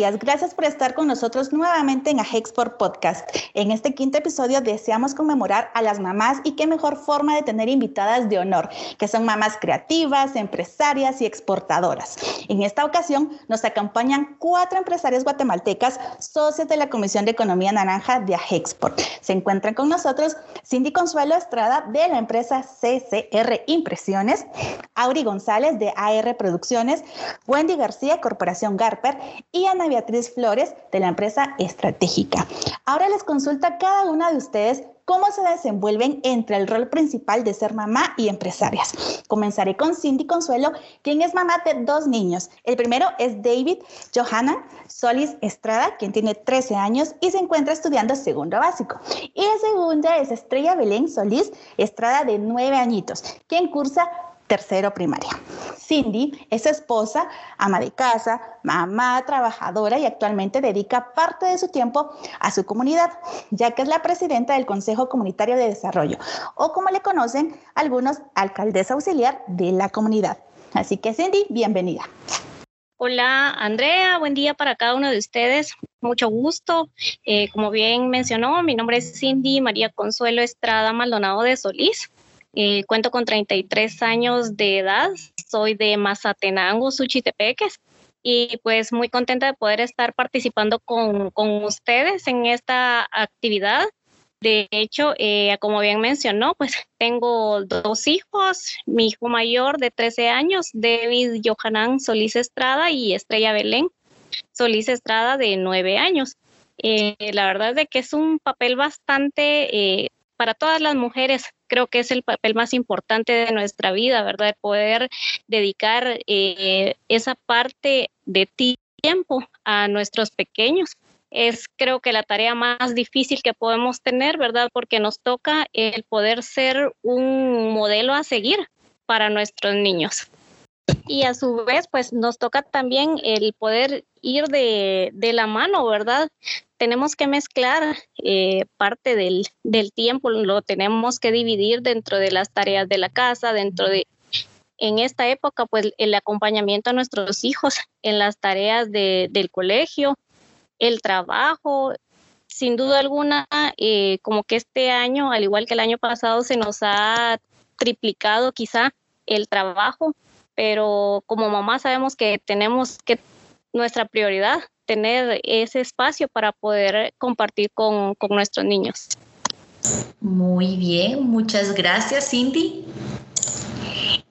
días, gracias por estar con nosotros nuevamente en Ajexport Podcast. En este quinto episodio deseamos conmemorar a las mamás y qué mejor forma de tener invitadas de honor, que son mamás creativas, empresarias y exportadoras. En esta ocasión nos acompañan cuatro empresarias guatemaltecas, socios de la Comisión de Economía Naranja de Ajexport. Se encuentran con nosotros Cindy Consuelo Estrada de la empresa CCR Impresiones, Auri González de AR Producciones, Wendy García, Corporación Garper y Ana Beatriz Flores de la empresa Estratégica. Ahora les consulta cada una de ustedes cómo se desenvuelven entre el rol principal de ser mamá y empresarias. Comenzaré con Cindy Consuelo, quien es mamá de dos niños. El primero es David Johanna Solis Estrada, quien tiene 13 años y se encuentra estudiando segundo básico. Y la segunda es Estrella Belén Solís Estrada, de 9 añitos, quien cursa tercero primaria. Cindy es esposa, ama de casa, mamá, trabajadora y actualmente dedica parte de su tiempo a su comunidad, ya que es la presidenta del Consejo Comunitario de Desarrollo, o como le conocen algunos, alcaldesa auxiliar de la comunidad. Así que Cindy, bienvenida. Hola Andrea, buen día para cada uno de ustedes. Mucho gusto. Eh, como bien mencionó, mi nombre es Cindy María Consuelo Estrada Maldonado de Solís. Eh, cuento con 33 años de edad, soy de Mazatenango, Suchitepeques, y pues muy contenta de poder estar participando con, con ustedes en esta actividad. De hecho, eh, como bien mencionó, pues tengo dos hijos, mi hijo mayor de 13 años, David Johanan Solís Estrada y Estrella Belén Solís Estrada de 9 años. Eh, la verdad es que es un papel bastante para todas las mujeres creo que es el papel más importante de nuestra vida, ¿verdad? Poder dedicar eh, esa parte de tiempo a nuestros pequeños. Es creo que la tarea más difícil que podemos tener, ¿verdad? Porque nos toca el poder ser un modelo a seguir para nuestros niños. Y a su vez, pues nos toca también el poder ir de, de la mano, ¿verdad? Tenemos que mezclar eh, parte del, tiempo, lo tenemos que dividir dentro de las tareas de la casa, dentro de, en esta época, pues el acompañamiento a nuestros hijos en las tareas de, del colegio, el trabajo. Sin duda alguna, eh, como que este año, al igual que el año pasado, se nos ha triplicado quizá el trabajo pero como mamá sabemos que tenemos que nuestra prioridad tener ese espacio para poder compartir con, con nuestros niños. Muy bien, muchas gracias Cindy.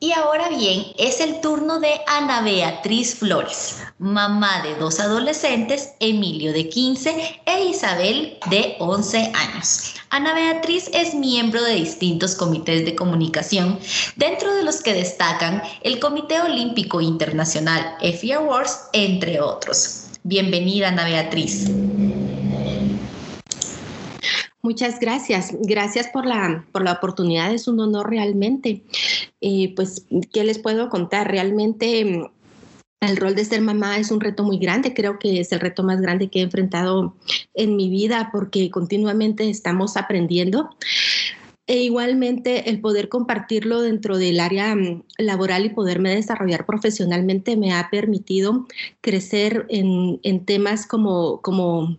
Y ahora bien, es el turno de Ana Beatriz Flores, mamá de dos adolescentes, Emilio de 15 e Isabel de 11 años. Ana Beatriz es miembro de distintos comités de comunicación, dentro de los que destacan el Comité Olímpico Internacional, EFI Awards, entre otros. Bienvenida, Ana Beatriz. Muchas gracias. Gracias por la, por la oportunidad. Es un honor realmente. Eh, pues, ¿qué les puedo contar? Realmente mm, el rol de ser mamá es un reto muy grande. Creo que es el reto más grande que he enfrentado en mi vida porque continuamente estamos aprendiendo. E igualmente el poder compartirlo dentro del área mm, laboral y poderme desarrollar profesionalmente me ha permitido crecer en, temas como, como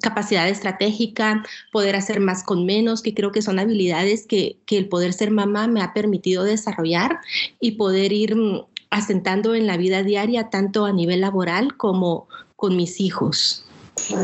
capacidad estratégica, poder hacer más con menos, que creo que son habilidades que, que el poder ser mamá me ha permitido desarrollar y poder ir mm, asentando en la vida diaria, tanto a nivel laboral como con mis hijos.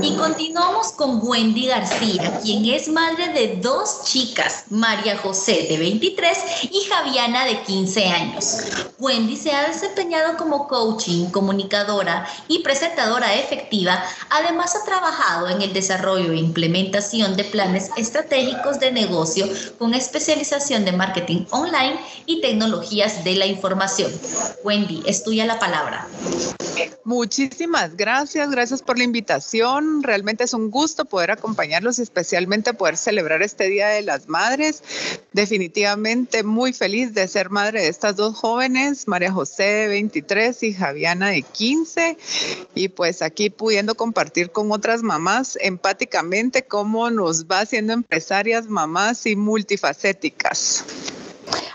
Y continuamos con Wendy García, quien es madre de dos chicas, María José de 23 y Javiana de 15 años. Wendy se ha desempeñado como coaching, comunicadora y presentadora efectiva. Además ha trabajado en el desarrollo e implementación de planes estratégicos de negocio con especialización de marketing online y tecnologías de la información. Wendy, es tuya la palabra. Muchísimas gracias, gracias por la invitación. Realmente es un gusto poder acompañarlos y especialmente poder celebrar este Día de las Madres. Definitivamente muy feliz de ser madre de estas dos jóvenes, María José de 23 y Javiana de 15. Y pues aquí pudiendo compartir con otras mamás empáticamente cómo nos va haciendo empresarias, mamás y multifacéticas.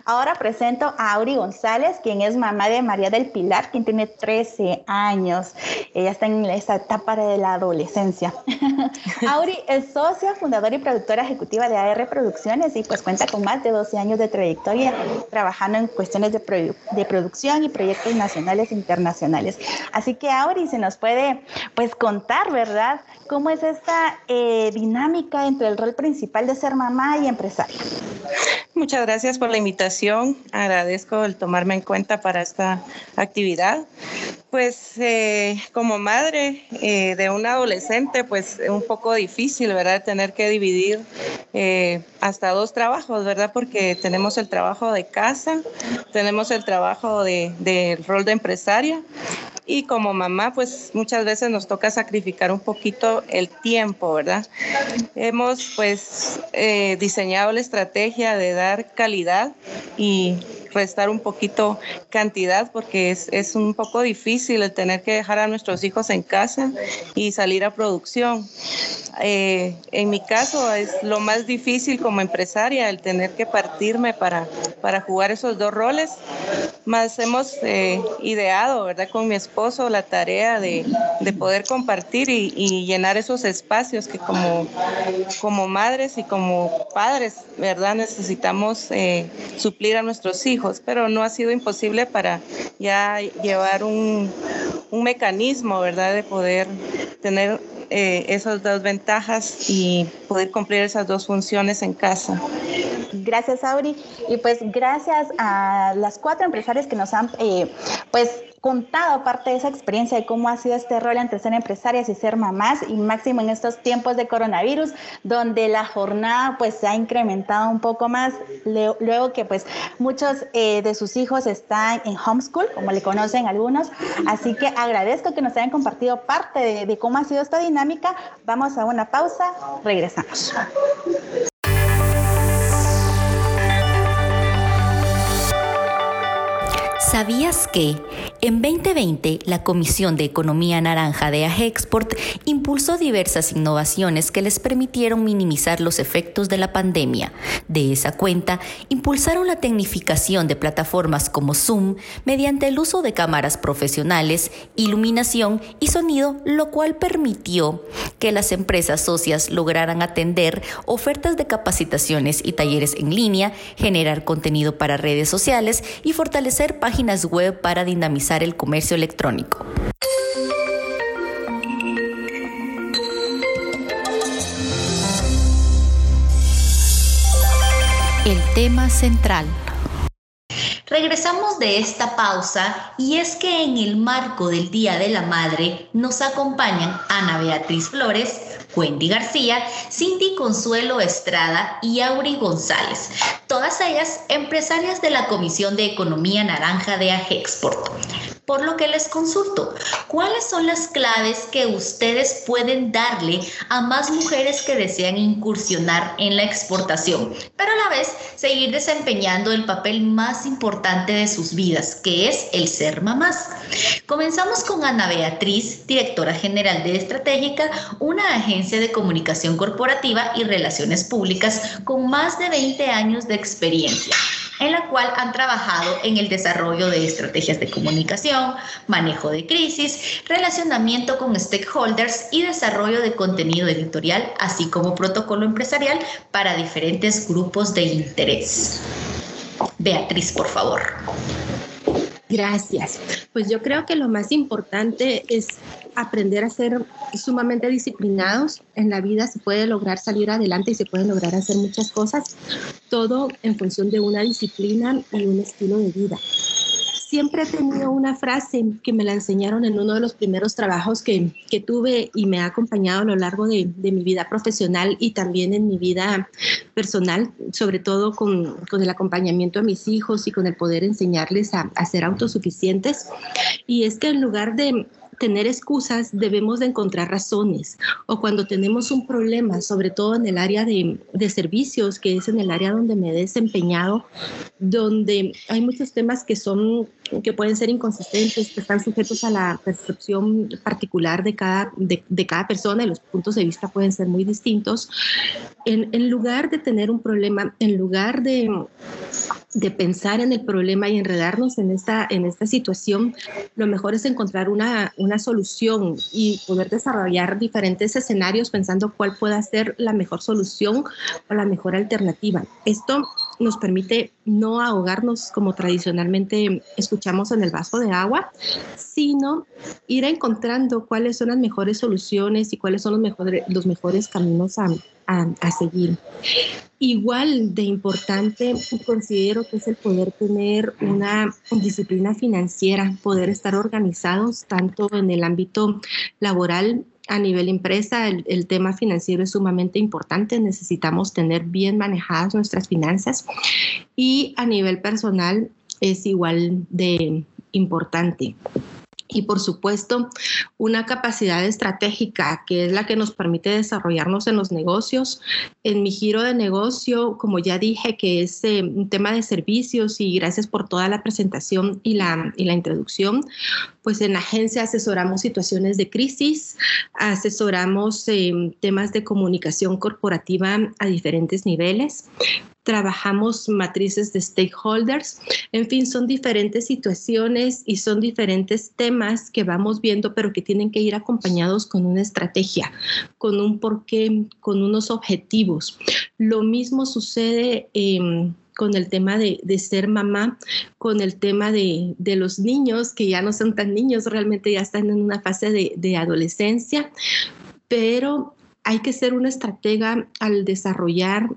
Ahora presento a Auri González, quien es mamá de María del Pilar, quien tiene 13 años. Ella está en esa etapa de la adolescencia. Auri es socia, fundadora y productora ejecutiva de AR Producciones y pues cuenta con más de 12 años de trayectoria trabajando en cuestiones de, producción y proyectos nacionales e internacionales. Así que Auri se nos puede pues contar, ¿verdad? ¿Cómo es esta eh, dinámica entre el rol principal de ser mamá y empresaria? Muchas gracias por la invitación. Agradezco el tomarme en cuenta para esta actividad. Pues eh, como madre eh, de un adolescente, pues es un poco difícil, ¿verdad? Tener que dividir hasta dos trabajos, ¿verdad? Porque tenemos el trabajo de casa, tenemos el trabajo del de, rol de empresaria y como mamá, pues muchas veces nos toca sacrificar un poquito el tiempo, ¿verdad? Hemos pues eh, diseñado la estrategia de dar calidad y restar un poquito cantidad porque es, es un poco difícil el tener que dejar a nuestros hijos en casa y salir a producción. Eh, en mi caso es lo más difícil como empresaria el tener que partirme para, para jugar esos dos roles, más hemos eh, ideado, ¿verdad? Con mi esposo la tarea de, de poder compartir y, y, llenar esos espacios que como, como madres y como padres, ¿verdad? Necesitamos eh, suplir a nuestros hijos, pero no ha sido imposible para ya llevar un, un mecanismo, ¿verdad? De poder tener eh, esas dos ventajas y poder cumplir esas dos funciones en casa. Gracias, Auri. Y pues gracias a las cuatro empresarias que nos han eh, pues contado parte de esa experiencia de cómo ha sido este rol entre ser empresarias y ser mamás y máximo en estos tiempos de coronavirus donde la jornada pues se ha incrementado un poco más luego que pues muchos eh, de sus hijos están en homeschool como le conocen algunos. Así que agradezco que nos hayan compartido parte de, de cómo ha sido esta dinámica. Vamos a una pausa regresamos ¿Sabías que en 2020 la Comisión de Economía Naranja de AGEXPORT impulsó diversas innovaciones que les permitieron minimizar los efectos de la pandemia? De esa cuenta, impulsaron la tecnificación de plataformas como Zoom mediante el uso de cámaras profesionales, iluminación y sonido, lo cual permitió que las empresas socias lograran atender ofertas de capacitaciones y talleres en línea, generar contenido para redes sociales y fortalecer páginas web para dinamizar el comercio electrónico. El tema central. Regresamos de esta pausa y es que en el marco del Día de la Madre nos acompañan Ana Beatriz Flores, Wendy García, Cindy Consuelo Estrada y Auri González, todas ellas empresarias de la Comisión de Economía Naranja de Agexport por lo que les consulto, ¿cuáles son las claves que ustedes pueden darle a más mujeres que desean incursionar en la exportación, pero a la vez seguir desempeñando el papel más importante de sus vidas, que es el ser mamás? Comenzamos con Ana Beatriz, directora general de Estratégica, una agencia de comunicación corporativa y relaciones públicas con más de 20 años de experiencia en la cual han trabajado en el desarrollo de estrategias de comunicación, manejo de crisis, relacionamiento con stakeholders y desarrollo de contenido editorial, así como protocolo empresarial para diferentes grupos de interés. Beatriz, por favor. Gracias. Pues yo creo que lo más importante es aprender a ser sumamente disciplinados. En la vida se puede lograr salir adelante y se pueden lograr hacer muchas cosas, todo en función de una disciplina y un estilo de vida siempre he tenido una frase que me la enseñaron en uno de los primeros trabajos que, que tuve y me ha acompañado a lo largo de, de, mi vida profesional y también en mi vida personal, sobre todo con, con, el acompañamiento a mis hijos y con el poder enseñarles a, a ser autosuficientes. Y es que en lugar de, tener excusas, debemos de encontrar razones. O cuando tenemos un problema, sobre todo en el área de, de, servicios, que es en el área donde me he desempeñado, donde hay muchos temas que son que pueden ser inconsistentes, que están sujetos a la percepción particular de cada, de, de cada persona y los puntos de vista pueden ser muy distintos. En, en lugar de tener un problema, en lugar de de pensar en el problema y enredarnos en esta, en esta situación, lo mejor es encontrar una, una solución y poder desarrollar diferentes escenarios pensando cuál pueda ser la mejor solución o la mejor alternativa. Esto nos permite no ahogarnos como tradicionalmente escuchamos en el vaso de agua, sino ir encontrando cuáles son las mejores soluciones y cuáles son los mejores, los mejores caminos a, a, seguir. Igual de importante considero que es el poder tener una disciplina financiera, poder estar organizados tanto en el ámbito laboral a nivel empresa, el, el, tema financiero es sumamente importante. Necesitamos tener bien manejadas nuestras finanzas y a nivel personal es igual de importante y por supuesto una capacidad estratégica que es la que nos permite desarrollarnos en los negocios. En mi giro de negocio, como ya dije, que es eh, un tema de servicios y gracias por toda la presentación y la, y la introducción, pues en la agencia asesoramos situaciones de crisis, asesoramos eh, temas de comunicación corporativa a diferentes niveles, trabajamos matrices de stakeholders. En fin, son diferentes situaciones y son diferentes temas que vamos viendo, pero que tienen que ir acompañados con una estrategia, con un porqué, con unos objetivos. Lo mismo sucede con el tema de, ser mamá, con el tema de, los niños, que ya no son tan niños, realmente ya están en una fase de, de adolescencia, pero hay que ser una estratega al desarrollar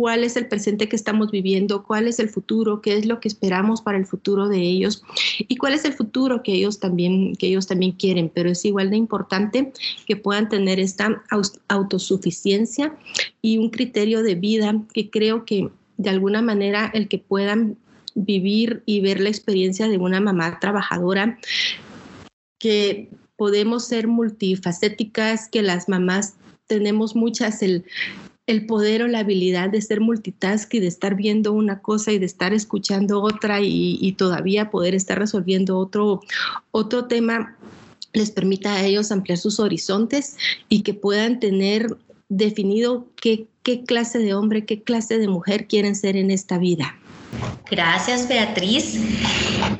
cuál es el presente que estamos viviendo, cuál es el futuro, qué es lo que esperamos para el futuro de ellos y cuál es el futuro que ellos también, que ellos también quieren. Pero es igual de importante que puedan tener esta autosuficiencia y un criterio de vida que creo que de alguna manera el que puedan vivir y ver la experiencia de una mamá trabajadora que podemos ser multifacéticas, que las mamás tenemos muchas el, el poder o la habilidad de ser multitask y de estar viendo una cosa y de estar escuchando otra y, todavía poder estar resolviendo otro, otro tema les permita a ellos ampliar sus horizontes y que puedan tener definido qué, qué clase de hombre, qué clase de mujer quieren ser en esta vida. Gracias Beatriz.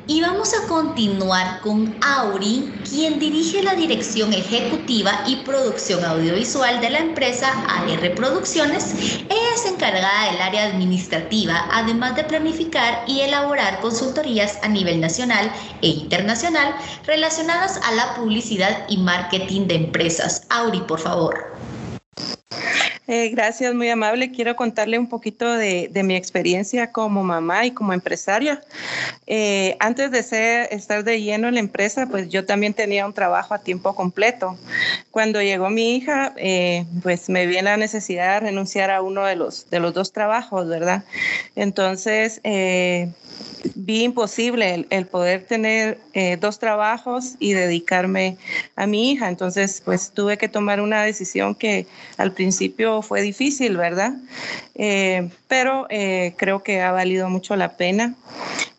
Y vamos a continuar con Auri, quien dirige la dirección ejecutiva y producción audiovisual de la empresa AR Producciones. Ella es encargada del área administrativa, además de planificar y elaborar consultorías a nivel nacional e internacional relacionadas a la publicidad y marketing de empresas. Auri, por favor. Eh, gracias, muy amable. Quiero contarle un poquito de, mi experiencia como mamá y como empresaria. Eh, antes de ser, estar de lleno en la empresa, pues yo también tenía un trabajo a tiempo completo. Cuando llegó mi hija, eh, pues me vi en la necesidad de renunciar a uno de los, de los dos trabajos, ¿verdad? Entonces, vi imposible el, poder tener eh, dos trabajos y dedicarme a mi hija. Entonces, pues tuve que tomar una decisión que al principio fue difícil, ¿verdad? Eh, pero eh, creo que ha valido mucho la pena.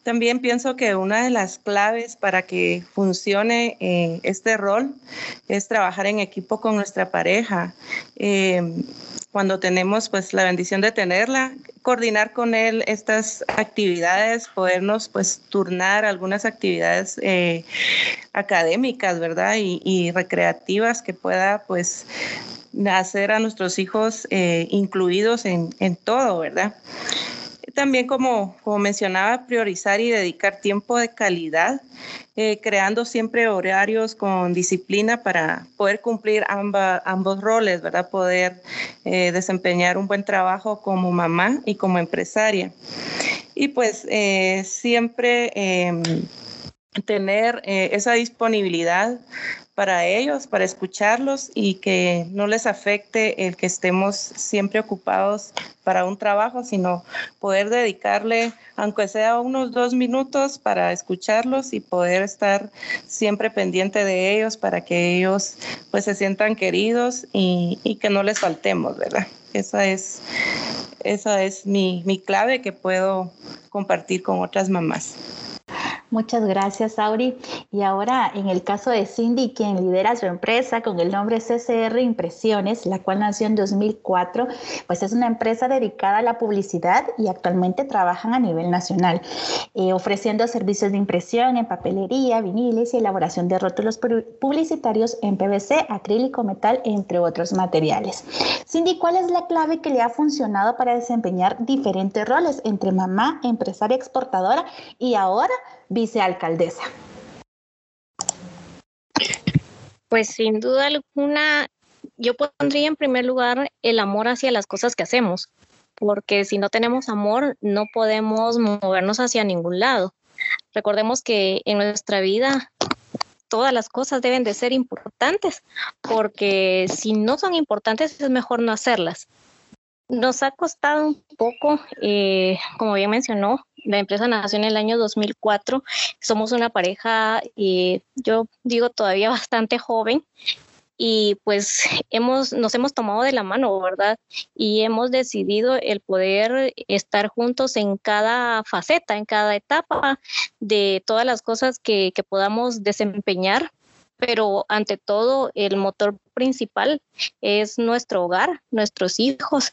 También pienso que una de las claves para que funcione este rol es trabajar en equipo con nuestra pareja cuando tenemos pues la bendición de tenerla, coordinar con él estas actividades, podernos pues turnar algunas actividades eh, académicas, ¿verdad? Y, recreativas que pueda pues hacer a nuestros hijos eh, incluidos en, en todo, ¿verdad? También, como, como mencionaba, priorizar y dedicar tiempo de calidad, eh, creando siempre horarios con disciplina para poder cumplir ambos roles, ¿verdad? Poder eh, desempeñar un buen trabajo como mamá y como empresaria. Y pues eh, siempre em, tener esa disponibilidad para ellos, para escucharlos y que no les afecte el que estemos siempre ocupados para un trabajo, sino poder dedicarle, aunque sea unos dos minutos, para escucharlos y poder estar siempre pendiente de ellos para que ellos pues se sientan queridos y, que no les faltemos, ¿verdad? Esa es, esa es mi, mi clave que puedo compartir con otras mamás. Muchas gracias, Auri. Y ahora, en el caso de Cindy, quien lidera su empresa con el nombre CCR Impresiones, la cual nació en 2004, pues es una empresa dedicada a la publicidad y actualmente trabajan a nivel nacional, eh, ofreciendo servicios de impresión en papelería, viniles y elaboración de rótulos publicitarios en PVC, acrílico, metal, entre otros materiales. Cindy, ¿cuál es la clave que le ha funcionado para desempeñar diferentes roles entre mamá, empresaria exportadora y ahora vicealcaldesa? Pues sin duda alguna, yo pondría en primer lugar el amor hacia las cosas que hacemos, porque si no tenemos amor, no podemos movernos hacia ningún lado. Recordemos que en nuestra vida todas las cosas deben de ser importantes, porque si no son importantes es mejor no hacerlas. Nos ha costado un poco, eh, como bien mencionó, la empresa nació en el año 2004. Somos una pareja, eh, yo digo todavía bastante joven, y pues hemos, nos hemos tomado de la mano, ¿verdad? Y hemos decidido el poder estar juntos en cada faceta, en cada etapa de todas las cosas que, que podamos desempeñar pero ante todo el motor principal es nuestro hogar, nuestros hijos.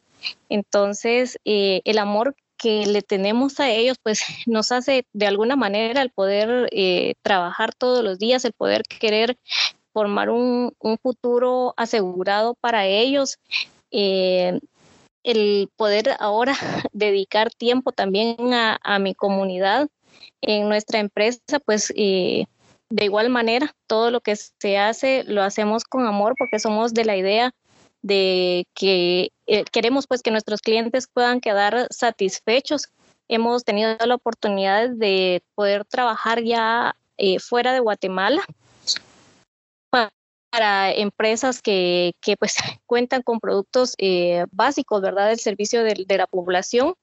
Entonces, eh, el amor que le tenemos a ellos, pues nos hace de alguna manera el poder eh, trabajar todos los días, el poder querer formar un, futuro asegurado para ellos. Eh, el poder ahora dedicar tiempo también a, mi comunidad en nuestra empresa, pues de igual manera, todo lo que se hace lo hacemos con amor porque somos de la idea de que eh, queremos pues que nuestros clientes puedan quedar satisfechos. Hemos tenido la oportunidad de poder trabajar ya eh, fuera de Guatemala para, empresas que, pues cuentan con productos eh, básicos, ¿verdad? Del servicio de la población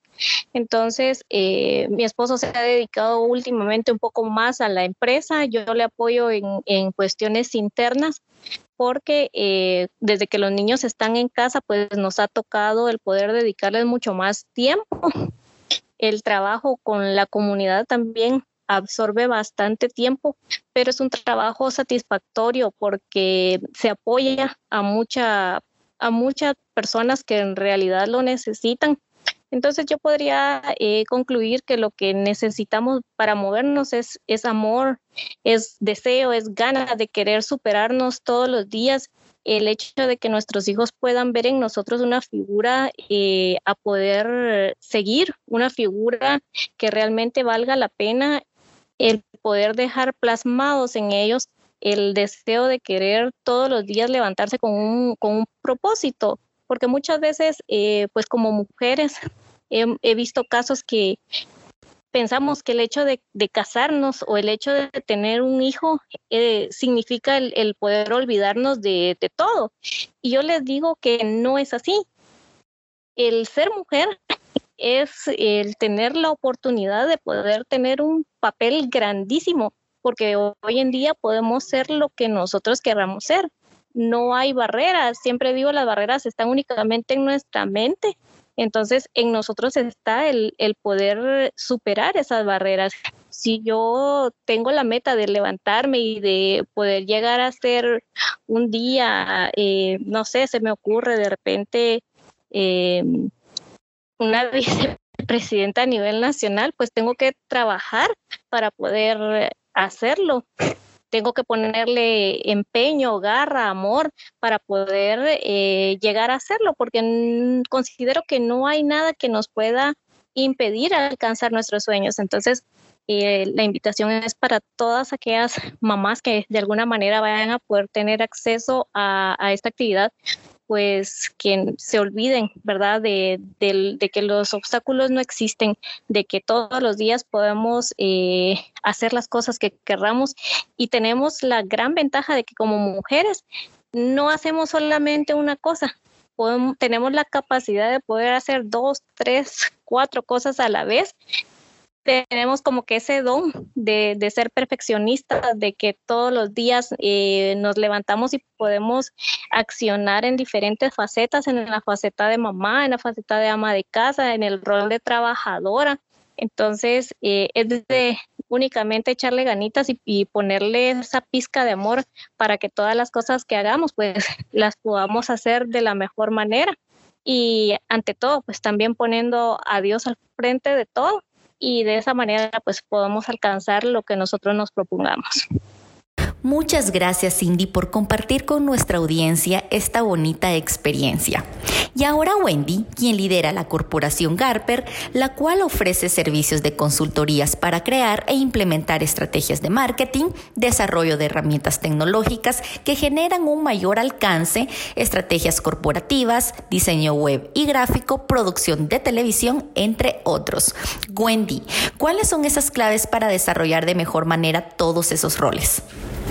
entonces, eh, mi esposo se ha dedicado últimamente un poco más a la empresa. Yo le apoyo en, cuestiones internas porque eh, desde que los niños están en casa, pues nos ha tocado el poder dedicarles mucho más tiempo. El trabajo con la comunidad también absorbe bastante tiempo, pero es un trabajo satisfactorio porque se apoya a mucha a muchas personas que en realidad lo necesitan entonces yo podría eh, concluir que lo que necesitamos para movernos es, es amor, es deseo, es ganas de querer superarnos todos los días. El hecho de que nuestros hijos puedan ver en nosotros una figura eh, a poder seguir, una figura que realmente valga la pena, el poder dejar plasmados en ellos el deseo de querer todos los días levantarse con un, con un propósito, porque muchas veces, eh, pues como mujeres, he, visto casos que pensamos que el hecho de, casarnos o el hecho de tener un hijo eh, significa el, poder olvidarnos de, de, todo. Y yo les digo que no es así. El ser mujer es el tener la oportunidad de poder tener un papel grandísimo, porque hoy en día podemos ser lo que nosotros queramos ser no hay barreras. Siempre digo, las barreras están únicamente en nuestra mente. Entonces, en nosotros está el, poder superar esas barreras. Si yo tengo la meta de levantarme y de poder llegar a ser un día, eh, no sé, se me ocurre de repente eh, una vicepresidenta a nivel nacional, pues tengo que trabajar para poder hacerlo tengo que ponerle empeño, garra, amor para poder eh, llegar a hacerlo, porque considero que no hay nada que nos pueda impedir alcanzar nuestros sueños. Entonces, eh, la invitación es para todas aquellas mamás que de alguna manera vayan a poder tener acceso a, a esta actividad, pues que se olviden, ¿verdad? De, que los obstáculos no existen, de que todos los días podemos eh, hacer las cosas que querramos y tenemos la gran ventaja de que como mujeres no hacemos solamente una cosa, tenemos la capacidad de poder hacer dos, tres, cuatro cosas a la vez tenemos como que ese don de, ser perfeccionistas, de que todos los días eh, nos levantamos y podemos accionar en diferentes facetas, en la faceta de mamá, en la faceta de ama de casa, en el rol de trabajadora. Entonces, eh, es de, únicamente echarle ganitas y, y, ponerle esa pizca de amor para que todas las cosas que hagamos, pues las podamos hacer de la mejor manera. Y ante todo, pues también poniendo a Dios al frente de todo y de esa manera, pues podemos alcanzar lo que nosotros nos propongamos. Muchas gracias Cindy por compartir con nuestra audiencia esta bonita experiencia. Y ahora Wendy, quien lidera la corporación Garper, la cual ofrece servicios de consultorías para crear e implementar estrategias de marketing, desarrollo de herramientas tecnológicas que generan un mayor alcance, estrategias corporativas, diseño web y gráfico, producción de televisión, entre otros. Wendy, ¿cuáles son esas claves para desarrollar de mejor manera todos esos roles?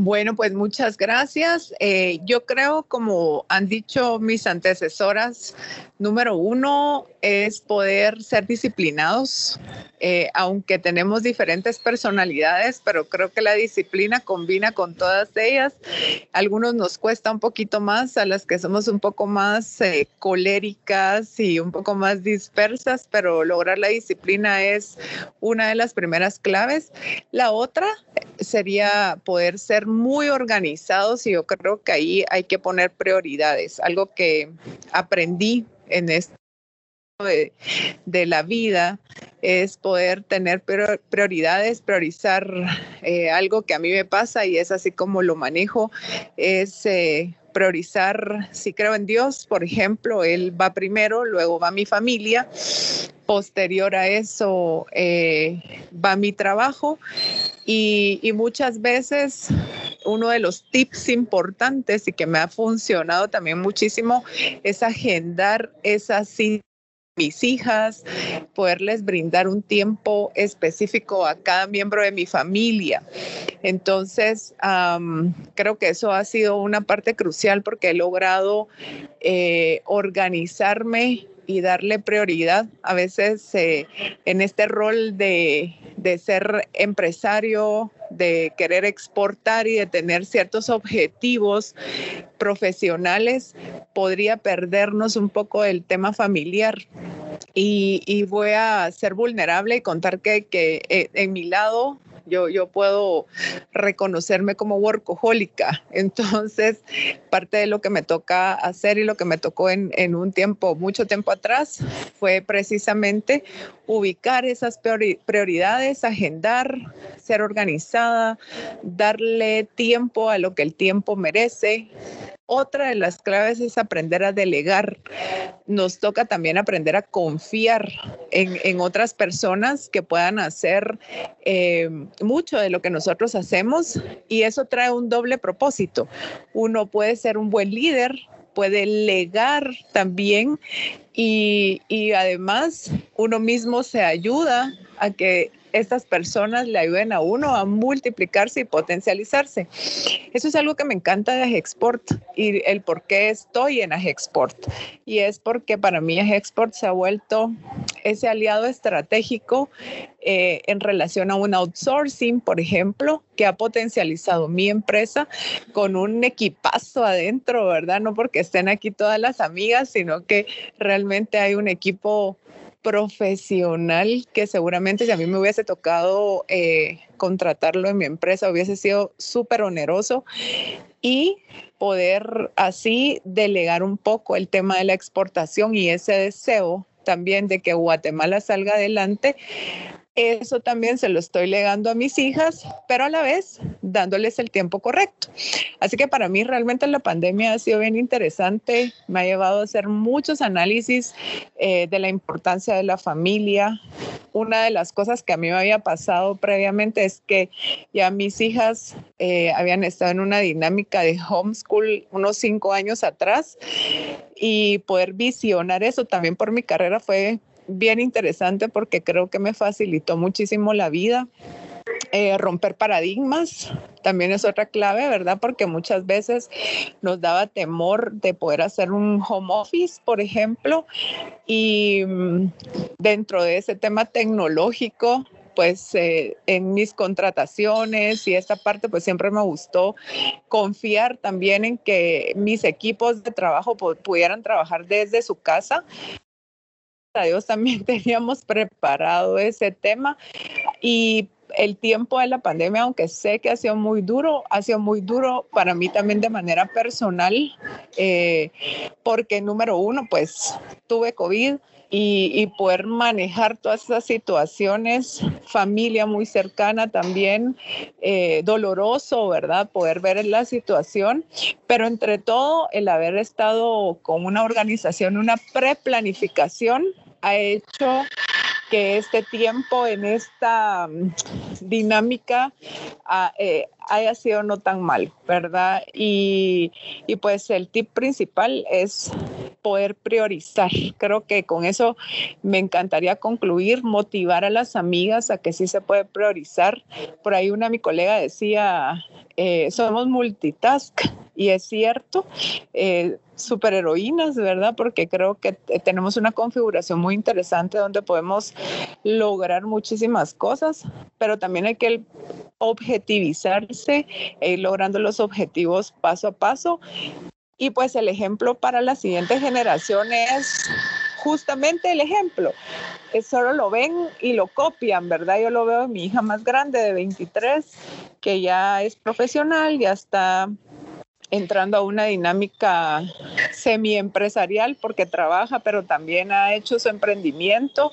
Bueno, pues muchas gracias. Eh, yo creo, como han dicho mis antecesoras, número uno es poder ser disciplinados, eh, aunque tenemos diferentes personalidades, pero creo que la disciplina combina con todas ellas. Algunos nos cuesta un poquito más, a las que somos un poco más eh, coléricas y un poco más dispersas, pero lograr la disciplina es una de las primeras claves. La otra sería poder ser muy organizados y yo creo que ahí hay que poner prioridades, algo que aprendí en esto de, de, la vida es poder tener prioridades, priorizar eh, algo que a mí me pasa y es así como lo manejo, es eh, priorizar, si creo en Dios, por ejemplo, Él va primero, luego va mi familia, posterior a eso eh, va mi trabajo y, muchas veces uno de los tips importantes y que me ha funcionado también muchísimo es agendar esas mis hijas, poderles brindar un tiempo específico a cada miembro de mi familia. Entonces, creo que eso ha sido una parte crucial porque he logrado eh, organizarme y darle prioridad. A veces eh, en este rol de, de, ser empresario, de querer exportar y de tener ciertos objetivos profesionales, podría perdernos un poco el tema familiar. Y, y voy a ser vulnerable y contar que, que eh, en mi lado yo, yo puedo reconocerme como workahólica. Entonces, parte de lo que me toca hacer y lo que me tocó en, en un tiempo, mucho tiempo atrás, fue precisamente ubicar esas prioridades, agendar, ser organizada, darle tiempo a lo que el tiempo merece, otra de las claves es aprender a delegar. Nos toca también aprender a confiar en, otras personas que puedan hacer eh, mucho de lo que nosotros hacemos y eso trae un doble propósito. Uno puede ser un buen líder, puede legar también y, y además uno mismo se ayuda a que estas personas le ayuden a uno a multiplicarse y potencializarse. Eso es algo que me encanta de Agexport y el por qué estoy en Agexport. Y es porque para mí Agexport se ha vuelto ese aliado estratégico eh, en relación a un outsourcing, por ejemplo, que ha potencializado mi empresa con un equipazo adentro, ¿verdad? No porque estén aquí todas las amigas, sino que realmente hay un equipo profesional que seguramente si a mí me hubiese tocado eh, contratarlo en mi empresa hubiese sido súper oneroso y poder así delegar un poco el tema de la exportación y ese deseo también de que Guatemala salga adelante eso también se lo estoy legando a mis hijas, pero a la vez dándoles el tiempo correcto. Así que para mí realmente la pandemia ha sido bien interesante, me ha llevado a hacer muchos análisis eh, de la importancia de la familia. Una de las cosas que a mí me había pasado previamente es que ya mis hijas eh, habían estado en una dinámica de homeschool unos cinco años atrás y poder visionar eso también por mi carrera fue bien interesante porque creo que me facilitó muchísimo la vida. Eh, romper paradigmas también es otra clave, ¿verdad? Porque muchas veces nos daba temor de poder hacer un home office, por ejemplo, y mm, dentro de ese tema tecnológico, pues eh, en mis contrataciones y esta parte, pues siempre me gustó confiar también en que mis equipos de trabajo pudieran trabajar desde su casa a Dios también teníamos preparado ese tema y el tiempo de la pandemia, aunque sé que ha sido muy duro, ha sido muy duro para mí también de manera personal, eh, porque número uno, pues tuve COVID y, poder manejar todas esas situaciones, familia muy cercana también, eh, doloroso, ¿verdad? Poder ver la situación, pero entre todo el haber estado con una organización, una preplanificación, ha hecho que este tiempo en esta mm, dinámica ah, eh, haya sido no tan mal, ¿verdad? Y, y, pues el tip principal es poder priorizar. Creo que con eso me encantaría concluir, motivar a las amigas a que sí se puede priorizar. Por ahí una mi colega decía, eh, somos multitask y es cierto. Eh, superheroínas, ¿verdad? Porque creo que tenemos una configuración muy interesante donde podemos lograr muchísimas cosas, pero también hay que objetivizarse e ir logrando los objetivos paso a paso y pues el ejemplo para la siguiente generación es justamente el ejemplo. Solo lo ven y lo copian, ¿verdad? Yo lo veo en mi hija más grande de 23, que ya es profesional, ya está entrando a una dinámica semi-empresarial porque trabaja, pero también ha hecho su emprendimiento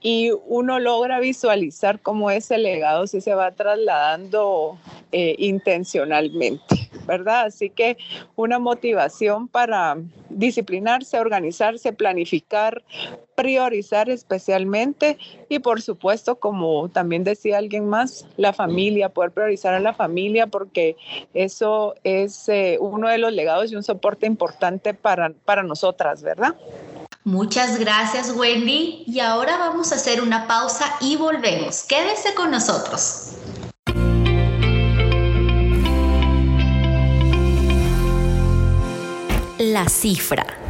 y uno logra visualizar cómo ese legado sí se va trasladando eh, intencionalmente, ¿verdad? Así que una motivación para disciplinarse, organizarse, planificar, priorizar especialmente y por supuesto, como también decía alguien más, la familia, poder priorizar a la familia porque eso es eh, uno de los legados y un soporte importante para, para nosotras, ¿verdad? Muchas gracias Wendy y ahora vamos a hacer una pausa y volvemos. Quédese con nosotros. La cifra.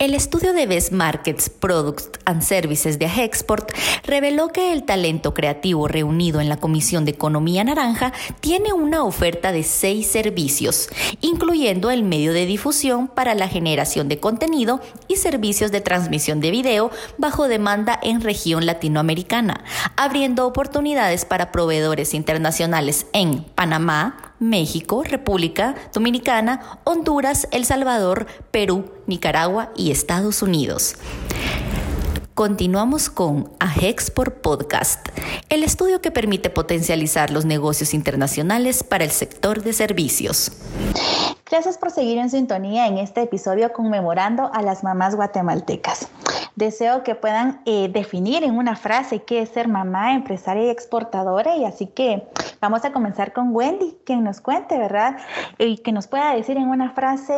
El estudio de Best Markets, Products and Services de Agexport reveló que el talento creativo reunido en la Comisión de Economía Naranja tiene una oferta de seis servicios, incluyendo el medio de difusión para la generación de contenido y servicios de transmisión de video bajo demanda en región latinoamericana, abriendo oportunidades para proveedores internacionales en Panamá, México, República Dominicana, Honduras, El Salvador, Perú, Nicaragua y Estados Unidos. Continuamos con Agexport Podcast, el estudio que permite potencializar los negocios internacionales para el sector de servicios. Gracias por seguir en sintonía en este episodio conmemorando a las mamás guatemaltecas. Deseo que puedan eh, definir en una frase qué es ser mamá, empresaria y exportadora. Y así que vamos a comenzar con Wendy, que nos cuente, ¿verdad? Y que nos pueda decir en una frase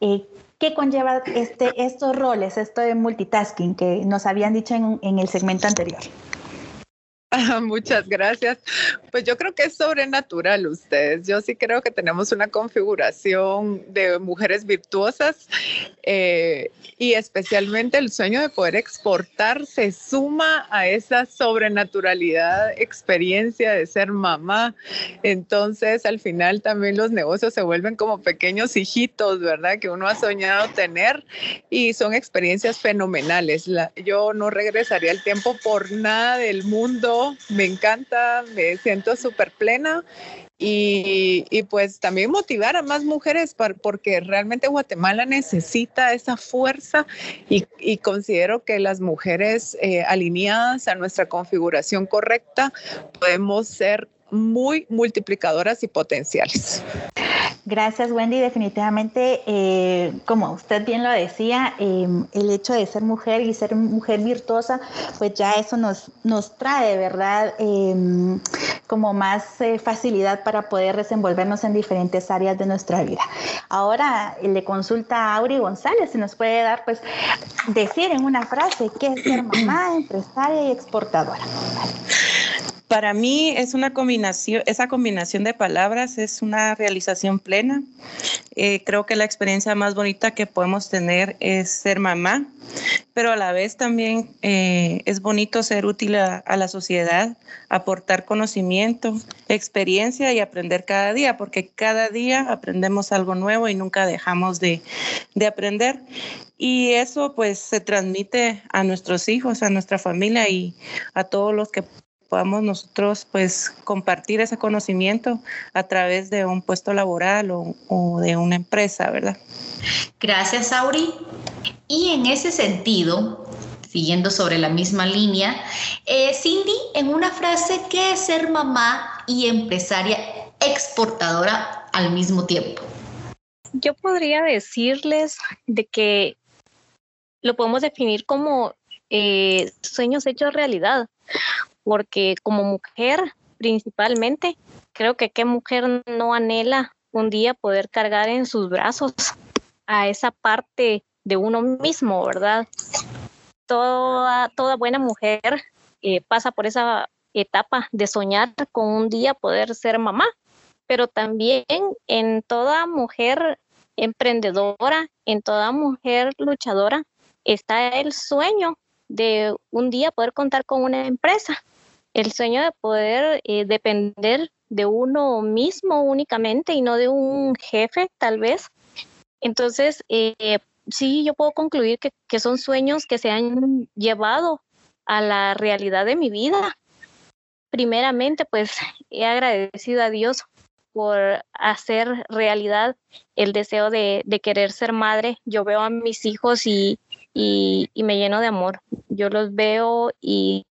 eh, qué conlleva este, estos roles, esto de multitasking que nos habían dicho en el segmento anterior. Muchas gracias. Pues yo creo que es sobrenatural ustedes. Yo sí creo que tenemos una configuración de mujeres virtuosas eh, y especialmente el sueño de poder exportar se suma a esa sobrenaturalidad, experiencia de ser mamá. Entonces al final también los negocios se vuelven como pequeños hijitos, ¿verdad? Que uno ha soñado tener y son experiencias fenomenales. yo no regresaría el tiempo por nada del mundo me encanta, me siento súper plena y, pues también motivar a más mujeres porque realmente Guatemala necesita esa fuerza y, considero que las mujeres eh, alineadas a nuestra configuración correcta podemos ser muy multiplicadoras y potenciales. Gracias, Wendy. Definitivamente, eh, como usted bien lo decía, em, el hecho de ser mujer y ser mujer virtuosa, pues ya eso nos, nos trae, ¿verdad? Em, como más eh, facilidad para poder desenvolvernos en diferentes áreas de nuestra vida. Ahora le consulta a Auri González, si nos puede dar, pues, decir en una frase qué es ser mamá, empresaria y exportadora. Para mí es una combinación, esa combinación de palabras es una realización plena. Eh, creo que la experiencia más bonita que podemos tener es ser mamá, pero a la vez también eh, es bonito ser útil a, la sociedad, aportar conocimiento, experiencia y aprender cada día, porque cada día aprendemos algo nuevo y nunca dejamos de, de aprender. Y eso pues se transmite a nuestros hijos, a nuestra familia y a todos los que podamos nosotros pues compartir ese conocimiento a través de un puesto laboral o, de una empresa, ¿verdad? Gracias, Auri. Y en ese sentido, siguiendo sobre la misma línea, eh, Cindy, en una frase, ¿qué es ser mamá y empresaria exportadora al mismo tiempo? Yo podría decirles de que lo podemos definir como eh, sueños hechos realidad porque como mujer principalmente, creo que qué mujer no anhela un día poder cargar en sus brazos a esa parte de uno mismo, ¿verdad? Toda, toda buena mujer eh, pasa por esa etapa de soñar con un día poder ser mamá, pero también en toda mujer emprendedora, en toda mujer luchadora, está el sueño de un día poder contar con una empresa, el sueño de poder eh, depender de uno mismo únicamente y no de un jefe, tal vez. Entonces, eh, sí, yo puedo concluir que, que son sueños que se han llevado a la realidad de mi vida. Primeramente, pues he agradecido a Dios por hacer realidad el deseo de, de, querer ser madre. Yo veo a mis hijos y, y, y me lleno de amor. Yo los veo y,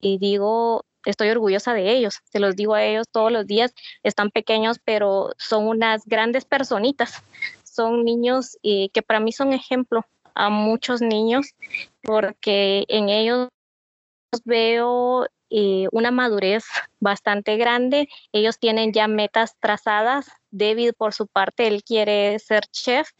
y digo, estoy orgullosa de ellos, se los digo a ellos todos los días, están pequeños, pero son unas grandes personitas, son niños eh, que para mí son ejemplo a muchos niños, porque en ellos veo eh, una madurez bastante grande, ellos tienen ya metas trazadas, David por su parte, él quiere ser chef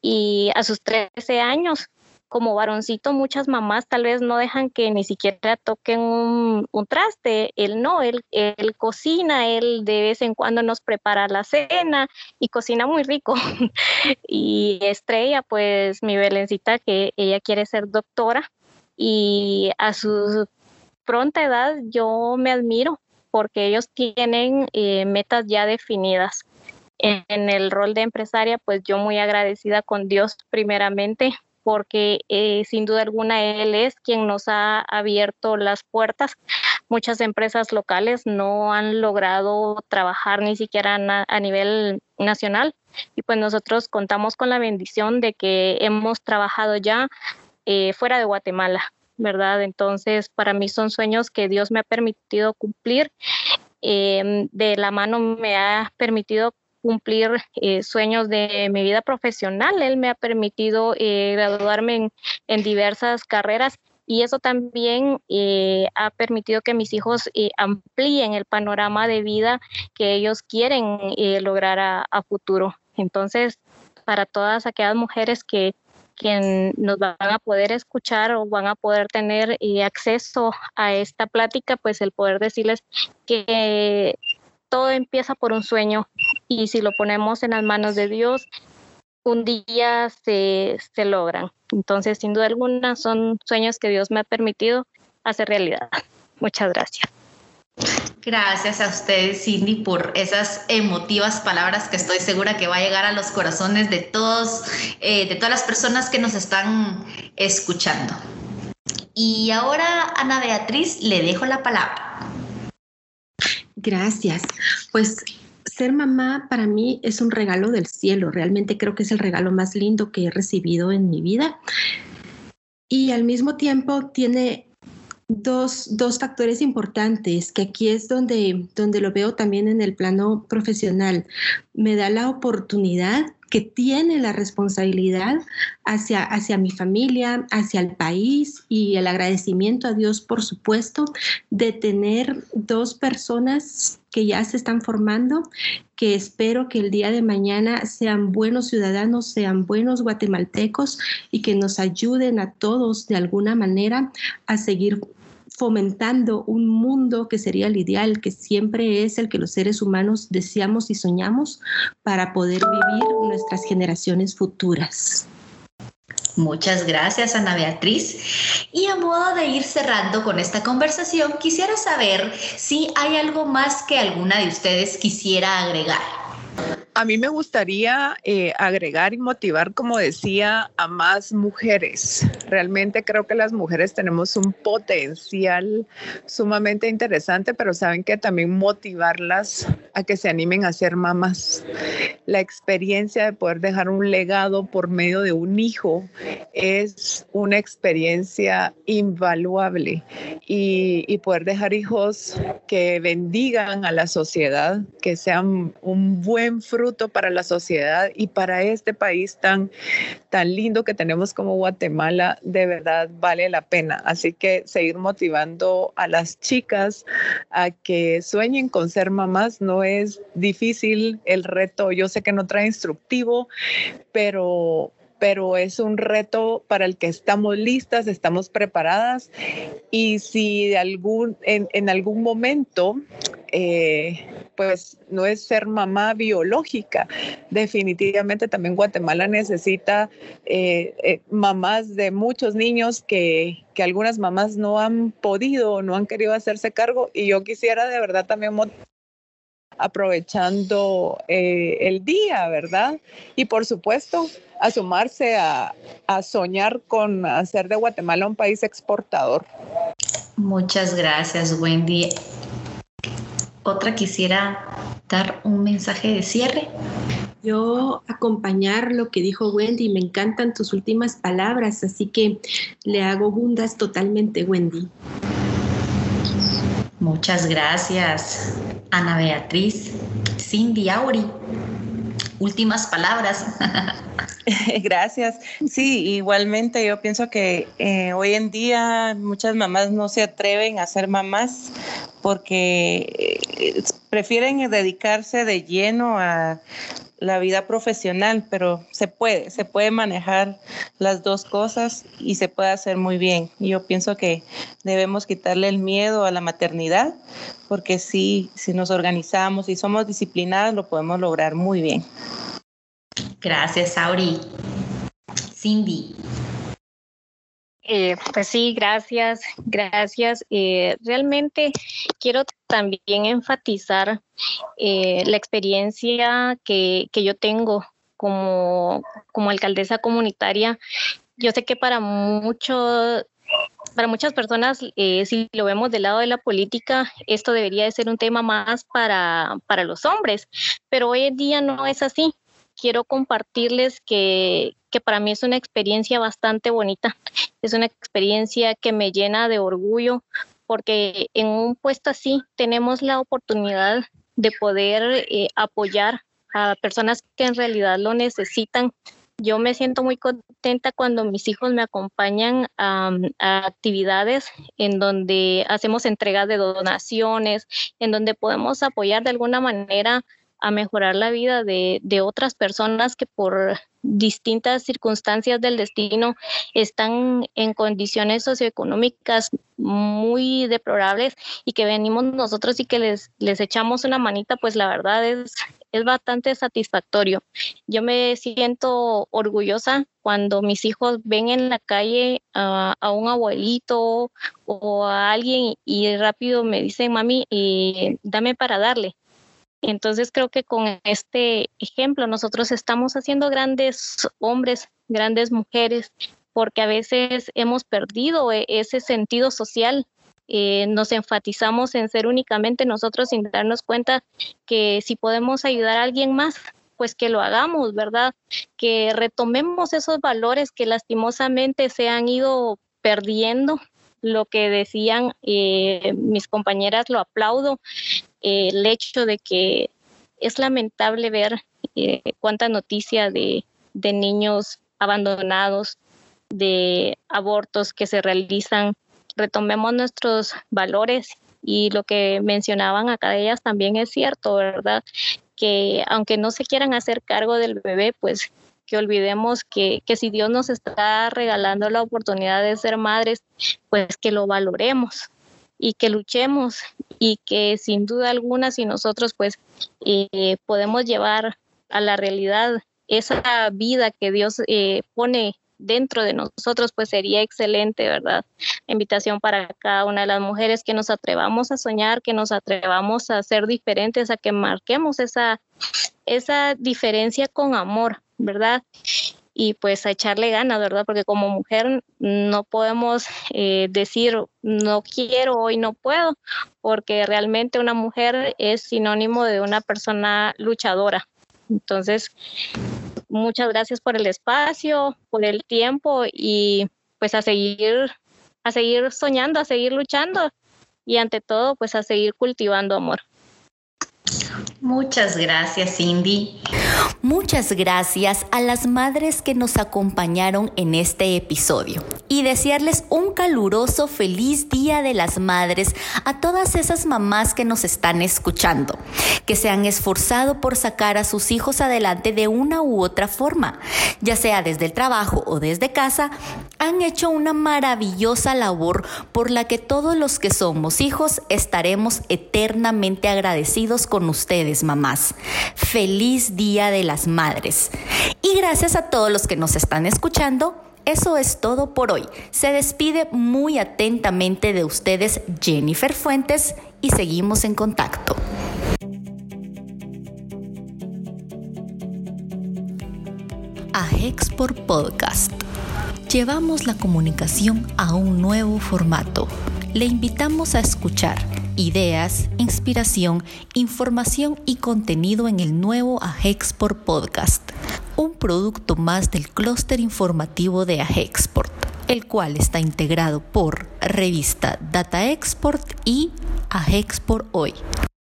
y a sus 13 años como varoncito muchas mamás tal vez no dejan que ni siquiera toquen un, traste, él no, él, él, cocina, él de vez en cuando nos prepara la cena y cocina muy rico. y Estrella, pues mi Belencita, que ella quiere ser doctora y a su pronta edad yo me admiro porque ellos tienen eh, metas ya definidas. en el rol de empresaria, pues yo muy agradecida con Dios primeramente porque eh, sin duda alguna él es quien nos ha abierto las puertas. Muchas empresas locales no han logrado trabajar ni siquiera a nivel nacional y pues nosotros contamos con la bendición de que hemos trabajado ya eh, fuera de Guatemala, ¿verdad? Entonces, para mí son sueños que Dios me ha permitido cumplir. Em, de la mano me ha permitido cumplir eh, sueños de mi vida profesional. Él me ha permitido eh, graduarme en, diversas carreras y eso también eh, ha permitido que mis hijos amplíen el panorama de vida que ellos quieren lograr a, futuro. Entonces, para todas aquellas mujeres que, que nos van a poder escuchar o van a poder tener acceso a esta plática, pues el poder decirles que todo empieza por un sueño y si lo ponemos en las manos de Dios, un día se, se logran. Entonces, sin duda alguna, son sueños que Dios me ha permitido hacer realidad. Muchas gracias. Gracias a ustedes, Cindy, por esas emotivas palabras que estoy segura que va a llegar a los corazones de todos, eh, de todas las personas que nos están escuchando. Y ahora, Ana Beatriz, le dejo la palabra. Gracias. Pues ser mamá para mí es un regalo del cielo. Realmente creo que es el regalo más lindo que he recibido en mi vida. Y al mismo tiempo tiene dos, factores importantes, que aquí es donde, donde lo veo también en el plano profesional. Me da la oportunidad que tiene la responsabilidad hacia, hacia mi familia, hacia el país y el agradecimiento a Dios, por supuesto, de tener dos personas que ya se están formando, que espero que el día de mañana sean buenos ciudadanos, sean buenos guatemaltecos y que nos ayuden a todos de alguna manera a seguir fomentando un mundo que sería el ideal, que siempre es el que los seres humanos deseamos y soñamos para poder vivir nuestras generaciones futuras. Muchas gracias, Ana Beatriz. Y a modo de ir cerrando con esta conversación, quisiera saber si hay algo más que alguna de ustedes quisiera agregar. A mí me gustaría eh, agregar y motivar, como decía, a más mujeres. Realmente creo que las mujeres tenemos un potencial sumamente interesante, pero saben que también motivarlas a que se animen a ser mamás. La experiencia de poder dejar un legado por medio de un hijo es una experiencia invaluable y, y poder dejar hijos que bendigan a la sociedad, que sean un buen fruto para la sociedad y para este país tan, tan lindo que tenemos como Guatemala, de verdad vale la pena. Así que seguir motivando a las chicas a que sueñen con ser mamás no es difícil el reto. Yo sé que no trae instructivo, pero pero es un reto para el que estamos listas, estamos preparadas y si de algún, en, en algún momento eh, pues no es ser mamá biológica. Definitivamente también Guatemala necesita eh, eh, mamás de muchos niños que, que, algunas mamás no han podido o no han querido hacerse cargo y yo quisiera de verdad también aprovechando el día, ¿verdad? Y por supuesto, a sumarse a, a soñar con hacer de Guatemala un país exportador. Muchas gracias, Wendy. Otra quisiera dar un mensaje de cierre. Yo acompañar lo que dijo Wendy, me encantan tus últimas palabras, así que le hago bundas totalmente, Wendy. Muchas gracias, Ana Beatriz. Cindy Auri, últimas palabras. Gracias. Sí, igualmente yo pienso que eh, hoy en día muchas mamás no se atreven a ser mamás porque eh, prefieren dedicarse de lleno a la vida profesional, pero se puede, se puede manejar las dos cosas y se puede hacer muy bien. Yo pienso que debemos quitarle el miedo a la maternidad, porque sí, si nos organizamos y somos disciplinadas, lo podemos lograr muy bien. Gracias, Auri. Cindy. Eh, pues sí, gracias, gracias. Eh, realmente quiero también enfatizar eh, la experiencia que, que yo tengo como, como alcaldesa comunitaria. Yo sé que para muchos para muchas personas, si lo vemos del lado de la política, esto debería de ser un tema más para, para los hombres, pero hoy en día no es así quiero compartirles que, que para mí es una experiencia bastante bonita. Es una experiencia que me llena de orgullo porque en un puesto así tenemos la oportunidad de poder eh, apoyar a personas que en realidad lo necesitan. Yo me siento muy contenta cuando mis hijos me acompañan a, a, actividades en donde hacemos entregas de donaciones, en donde podemos apoyar de alguna manera a mejorar la vida de, de otras personas que por distintas circunstancias del destino están en condiciones socioeconómicas muy deplorables y que venimos nosotros y que les, les echamos una manita, pues la verdad es, es bastante satisfactorio. Yo me siento orgullosa cuando mis hijos ven en la calle a, un abuelito o a alguien y rápido me dicen, mami, eh, dame para darle. Entonces creo que con este ejemplo nosotros estamos haciendo grandes hombres, grandes mujeres, porque a veces hemos perdido e-, ese sentido social. Eh, nos enfatizamos en ser únicamente nosotros sin darnos cuenta que si podemos ayudar a alguien más, pues que lo hagamos, ¿verdad? Que retomemos esos valores que lastimosamente se han ido perdiendo. Lo que decían eh, mis compañeras, lo aplaudo, el hecho de que es lamentable ver eh, cuánta noticia de, de niños abandonados, de abortos que se realizan. Retomemos nuestros valores y lo que mencionaban acá de ellas también es cierto, ¿verdad? Que aunque no se quieran hacer cargo del bebé, pues que olvidemos que, que si Dios nos está regalando la oportunidad de ser madres, pues que lo valoremos, y que luchemos y que sin duda alguna si nosotros pues eh, podemos llevar a la realidad esa vida que Dios eh, pone dentro de nosotros, pues sería excelente, ¿verdad? Invitación para cada una de las mujeres que nos atrevamos a soñar, que nos atrevamos a ser diferentes, a que marquemos esa, esa diferencia con amor, ¿verdad? Y pues a echarle ganas, ¿verdad? Porque como mujer no podemos eh, decir no quiero hoy no puedo, porque realmente una mujer es sinónimo de una persona luchadora. Entonces, muchas gracias por el espacio, por el tiempo y pues a seguir, a seguir soñando, a seguir luchando y ante todo pues a seguir cultivando amor. Muchas gracias, Cindy. Muchas gracias a las madres que nos acompañaron en este episodio y desearles un caluroso feliz Día de las Madres a todas esas mamás que nos están escuchando, que se han esforzado por sacar a sus hijos adelante de una u otra forma, ya sea desde el trabajo o desde casa, han hecho una maravillosa labor por la que todos los que somos hijos estaremos eternamente agradecidos con ustedes, mamás. Feliz Día de las Madres. Y gracias a todos los que nos están escuchando. Eso es todo por hoy. Se despide muy atentamente de ustedes Jennifer Fuentes y seguimos en contacto. A Hexport Podcast. Llevamos la comunicación a un nuevo formato. Le invitamos a escuchar ideas, inspiración, información y contenido en el nuevo Ajexport Podcast, un producto más del clúster informativo de Ajexport, el cual está integrado por revista Data Export y Ajexport Hoy.